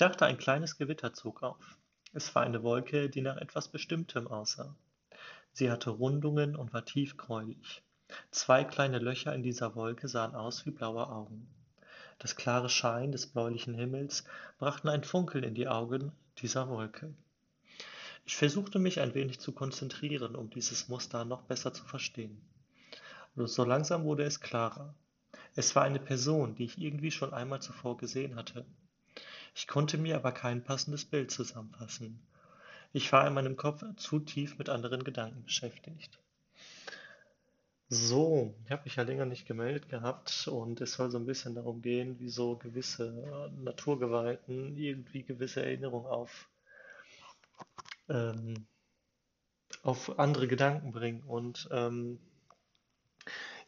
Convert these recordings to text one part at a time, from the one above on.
dachte, ein kleines Gewitter zog auf. Es war eine Wolke, die nach etwas Bestimmtem aussah. Sie hatte Rundungen und war tiefgräulich. Zwei kleine Löcher in dieser Wolke sahen aus wie blaue Augen. Das klare Schein des bläulichen Himmels brachten ein Funkeln in die Augen dieser Wolke. Ich versuchte mich ein wenig zu konzentrieren, um dieses Muster noch besser zu verstehen. So langsam wurde es klarer. Es war eine Person, die ich irgendwie schon einmal zuvor gesehen hatte. Ich konnte mir aber kein passendes Bild zusammenfassen. Ich war in meinem Kopf zu tief mit anderen Gedanken beschäftigt. So, ich habe mich ja länger nicht gemeldet gehabt und es soll so ein bisschen darum gehen, wie so gewisse äh, Naturgewalten irgendwie gewisse Erinnerungen auf, ähm, auf andere Gedanken bringen. Und ähm,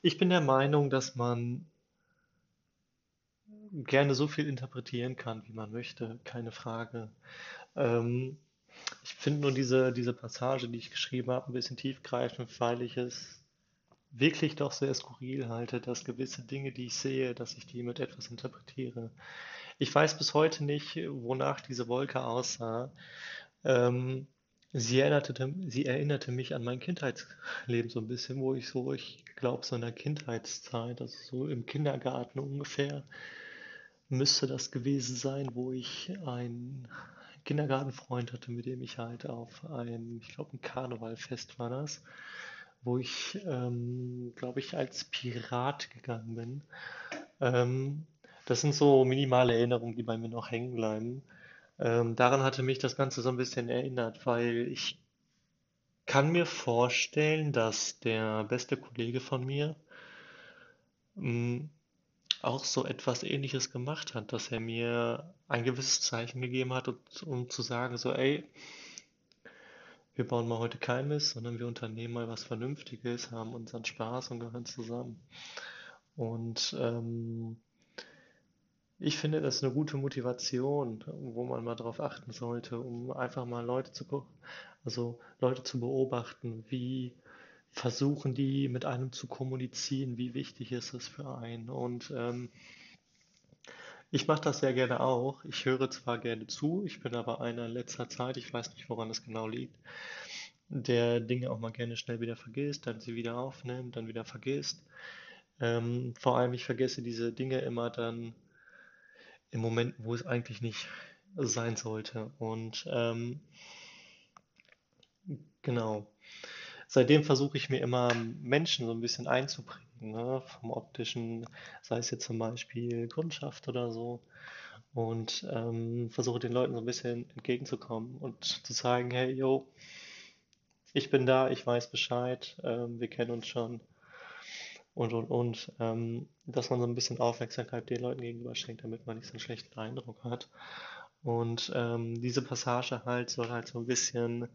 ich bin der Meinung, dass man gerne so viel interpretieren kann, wie man möchte, keine Frage. Ähm, ich finde nur diese, diese Passage, die ich geschrieben habe, ein bisschen tiefgreifend, weil ich es wirklich doch sehr skurril halte, dass gewisse Dinge, die ich sehe, dass ich die mit etwas interpretiere. Ich weiß bis heute nicht, wonach diese Wolke aussah. Ähm, sie erinnerte, sie erinnerte mich an mein Kindheitsleben so ein bisschen, wo ich so, ich glaube, so in der Kindheitszeit, also so im Kindergarten ungefähr, müsste das gewesen sein, wo ich einen Kindergartenfreund hatte, mit dem ich halt auf ein, ich glaube, ein Karnevalfest war das, wo ich, ähm, glaube ich, als Pirat gegangen bin. Ähm, das sind so minimale Erinnerungen, die bei mir noch hängen bleiben. Ähm, daran hatte mich das Ganze so ein bisschen erinnert, weil ich kann mir vorstellen, dass der beste Kollege von mir mh, mm, auch so etwas Ähnliches gemacht hat, dass er mir ein gewisses Zeichen gegeben hat, um zu sagen, so, ey, wir bauen mal heute kein Mist, sondern wir unternehmen mal was Vernünftiges, haben unseren Spaß und gehören zusammen. Und ähm, ich finde, das ist eine gute Motivation, wo man mal darauf achten sollte, um einfach mal Leute zu gucken, also Leute zu beobachten, wie versuchen die mit einem zu kommunizieren, wie wichtig ist es für einen. Und ähm, ich mache das sehr gerne auch. Ich höre zwar gerne zu, ich bin aber einer in letzter Zeit, ich weiß nicht, woran es genau liegt, der Dinge auch mal gerne schnell wieder vergisst, dann sie wieder aufnimmt, dann wieder vergisst. Ähm, vor allem, ich vergesse diese Dinge immer dann im Moment, wo es eigentlich nicht sein sollte. Und ähm, genau. Seitdem versuche ich mir immer Menschen so ein bisschen einzubringen ne, vom optischen, sei es jetzt zum Beispiel Kundschaft oder so. Und ähm, versuche den Leuten so ein bisschen entgegenzukommen und zu zeigen, hey, yo, ich bin da, ich weiß Bescheid, ähm, wir kennen uns schon und und und, ähm, dass man so ein bisschen Aufmerksamkeit den Leuten gegenüber schenkt, damit man nicht so einen schlechten Eindruck hat. Und ähm, diese Passage halt soll halt so ein bisschen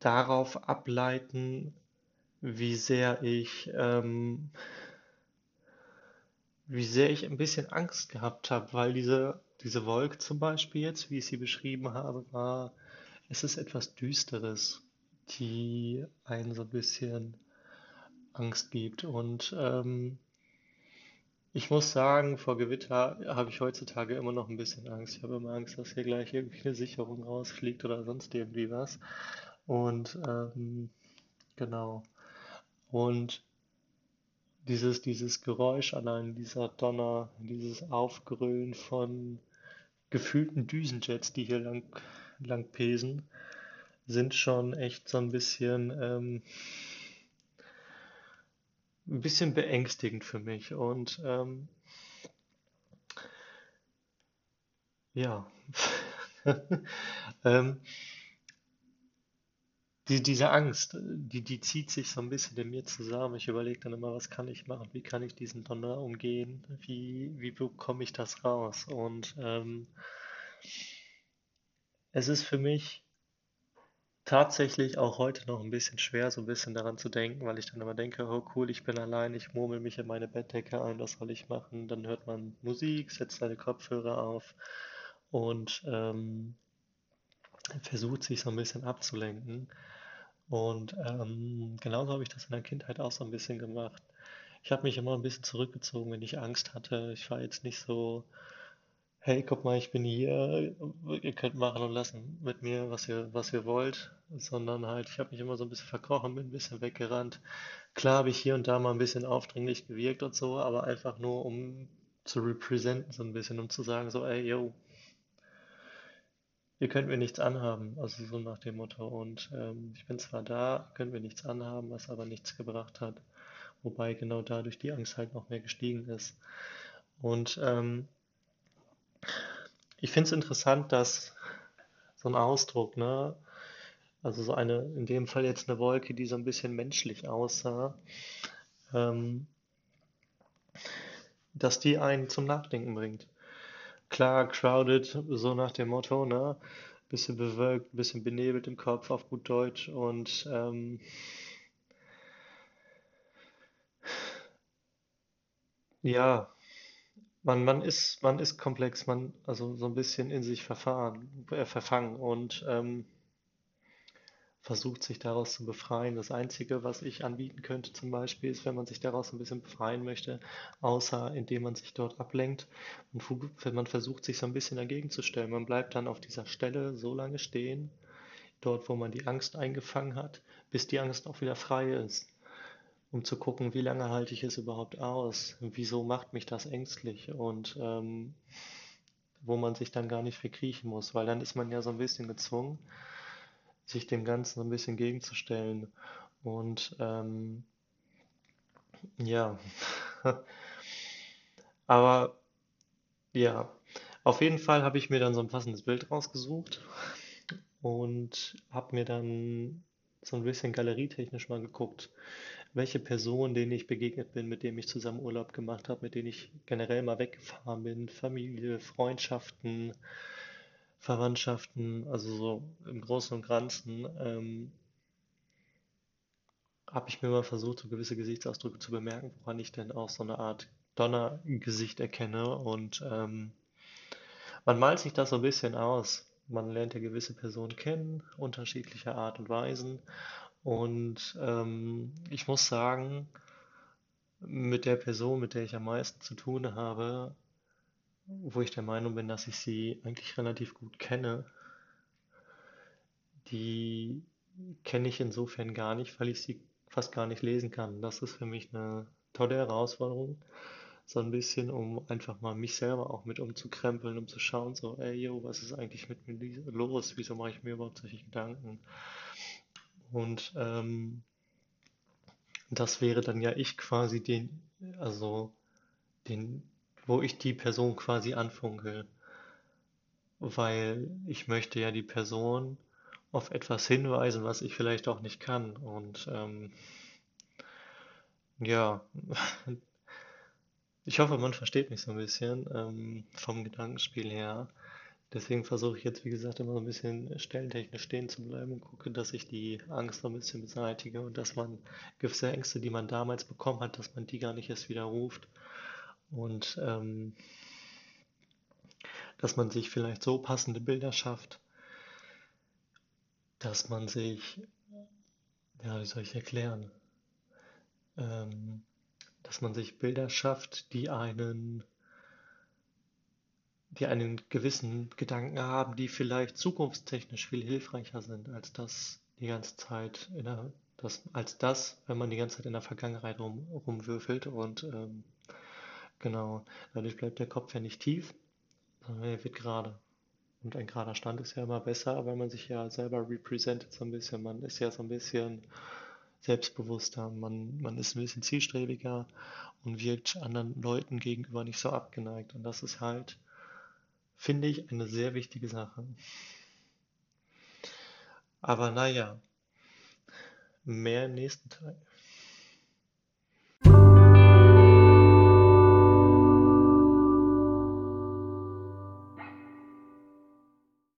darauf ableiten, wie sehr ich, ähm, wie sehr ich ein bisschen Angst gehabt habe, weil diese, diese Wolke zum Beispiel jetzt, wie ich sie beschrieben habe, war, es ist etwas Düsteres, die einen so ein bisschen Angst gibt. Und ähm, ich muss sagen, vor Gewitter habe ich heutzutage immer noch ein bisschen Angst. Ich habe immer Angst, dass hier gleich irgendwie eine Sicherung rausfliegt oder sonst irgendwie was. Und ähm, genau. Und dieses, dieses Geräusch allein, dieser Donner, dieses Aufgrölen von gefühlten Düsenjets, die hier lang, lang pesen, sind schon echt so ein bisschen, ähm, ein bisschen beängstigend für mich. Und ähm, ja, ähm, die, diese Angst, die, die zieht sich so ein bisschen in mir zusammen. Ich überlege dann immer, was kann ich machen? Wie kann ich diesen Donner umgehen? Wie, wie bekomme ich das raus? Und ähm, es ist für mich tatsächlich auch heute noch ein bisschen schwer, so ein bisschen daran zu denken, weil ich dann immer denke, oh cool, ich bin allein, ich murmel mich in meine Bettdecke ein, was soll ich machen? Dann hört man Musik, setzt seine Kopfhörer auf und ähm, versucht sich so ein bisschen abzulenken. Und ähm, genauso habe ich das in der Kindheit auch so ein bisschen gemacht. Ich habe mich immer ein bisschen zurückgezogen, wenn ich Angst hatte. Ich war jetzt nicht so hey, guck mal, ich bin hier, ihr könnt machen und lassen mit mir, was ihr, was ihr wollt, sondern halt, ich habe mich immer so ein bisschen verkrochen, bin ein bisschen weggerannt. Klar habe ich hier und da mal ein bisschen aufdringlich gewirkt und so, aber einfach nur, um zu representen, so ein bisschen, um zu sagen, so, ey, yo, ihr könnt mir nichts anhaben, also so nach dem Motto. Und ähm, ich bin zwar da, könnt mir nichts anhaben, was aber nichts gebracht hat. Wobei genau dadurch die Angst halt noch mehr gestiegen ist. Und ähm, ich finde es interessant, dass so ein Ausdruck, ne, also so eine, in dem Fall jetzt eine Wolke, die so ein bisschen menschlich aussah, ähm, dass die einen zum Nachdenken bringt. Klar, crowded, so nach dem Motto, ne? Bisschen bewölkt, bisschen benebelt im Kopf auf gut Deutsch und ähm, ja, man, man ist, man ist komplex, man, also so ein bisschen in sich verfahren, äh, verfangen und ähm, versucht sich daraus zu befreien. Das Einzige, was ich anbieten könnte zum Beispiel, ist, wenn man sich daraus ein bisschen befreien möchte, außer indem man sich dort ablenkt und wenn man versucht, sich so ein bisschen dagegen zu stellen. Man bleibt dann auf dieser Stelle so lange stehen, dort, wo man die Angst eingefangen hat, bis die Angst auch wieder frei ist, um zu gucken, wie lange halte ich es überhaupt aus, wieso macht mich das ängstlich und ähm, wo man sich dann gar nicht verkriechen muss, weil dann ist man ja so ein bisschen gezwungen, sich dem Ganzen ein bisschen gegenzustellen. Und ähm, ja, aber ja, auf jeden Fall habe ich mir dann so ein passendes Bild rausgesucht und habe mir dann so ein bisschen galerietechnisch mal geguckt, welche Personen, denen ich begegnet bin, mit denen ich zusammen Urlaub gemacht habe, mit denen ich generell mal weggefahren bin, Familie, Freundschaften, Verwandtschaften, also so im Großen und Ganzen, ähm, habe ich mir mal versucht, so gewisse Gesichtsausdrücke zu bemerken, woran ich denn auch so eine Art Donnergesicht erkenne. Und ähm, man malt sich das so ein bisschen aus. Man lernt ja gewisse Personen kennen, unterschiedlicher Art und Weisen. Und ähm, ich muss sagen, mit der Person, mit der ich am meisten zu tun habe, wo ich der Meinung bin, dass ich sie eigentlich relativ gut kenne, die kenne ich insofern gar nicht, weil ich sie fast gar nicht lesen kann. Das ist für mich eine tolle Herausforderung, so ein bisschen, um einfach mal mich selber auch mit umzukrempeln, um zu schauen, so, ey, yo, was ist eigentlich mit mir los? Wieso mache ich mir überhaupt solche Gedanken? Und ähm, das wäre dann ja ich quasi den, also den, wo ich die Person quasi anfunke, weil ich möchte ja die Person auf etwas hinweisen, was ich vielleicht auch nicht kann. Und ähm, ja, ich hoffe, man versteht mich so ein bisschen ähm, vom Gedankenspiel her. Deswegen versuche ich jetzt, wie gesagt, immer so ein bisschen stellentechnisch stehen zu bleiben und gucke, dass ich die Angst so ein bisschen beseitige und dass man gewisse Ängste, die man damals bekommen hat, dass man die gar nicht erst widerruft und ähm, dass man sich vielleicht so passende Bilder schafft, dass man sich, ja, wie soll ich erklären, ähm, dass man sich Bilder schafft, die einen, die einen gewissen Gedanken haben, die vielleicht zukunftstechnisch viel hilfreicher sind als das die ganze Zeit in der, das, als das, wenn man die ganze Zeit in der Vergangenheit rum, rumwürfelt. Und ähm, genau, dadurch bleibt der Kopf ja nicht tief, sondern er wird gerade. Und ein gerader Stand ist ja immer besser, weil man sich ja selber represented so ein bisschen. Man ist ja so ein bisschen selbstbewusster, man, man ist ein bisschen zielstrebiger und wirkt anderen Leuten gegenüber nicht so abgeneigt. Und das ist halt, finde ich, eine sehr wichtige Sache. Aber naja, mehr im nächsten Teil.